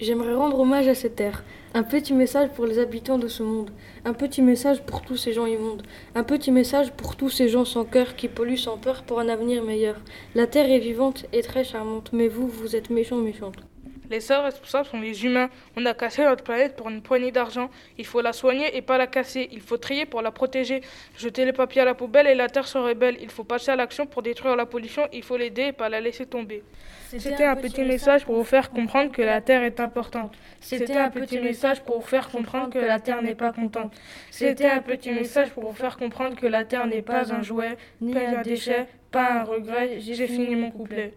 J'aimerais rendre hommage à cette terre. Un petit message pour les habitants de ce monde. Un petit message pour tous ces gens immondes. Un petit message pour tous ces gens sans cœur qui polluent sans peur pour un avenir meilleur. La terre est vivante et très charmante, mais vous, vous êtes méchants, méchantes. Les seuls responsables sont les humains. On a cassé notre planète pour une poignée d'argent. Il faut la soigner et pas la casser. Il faut trier pour la protéger. Jeter les papiers à la poubelle et la terre se rebelle. Il faut passer à l'action pour détruire la pollution. Il faut l'aider et pas la laisser tomber. C'était un petit message pour vous faire comprendre que la terre est importante. C'était un petit message pour vous faire comprendre que la terre n'est pas contente. C'était un petit message pour vous faire comprendre que la terre n'est pas un jouet, ni un déchet, pas un regret. J'ai fini mon couplet.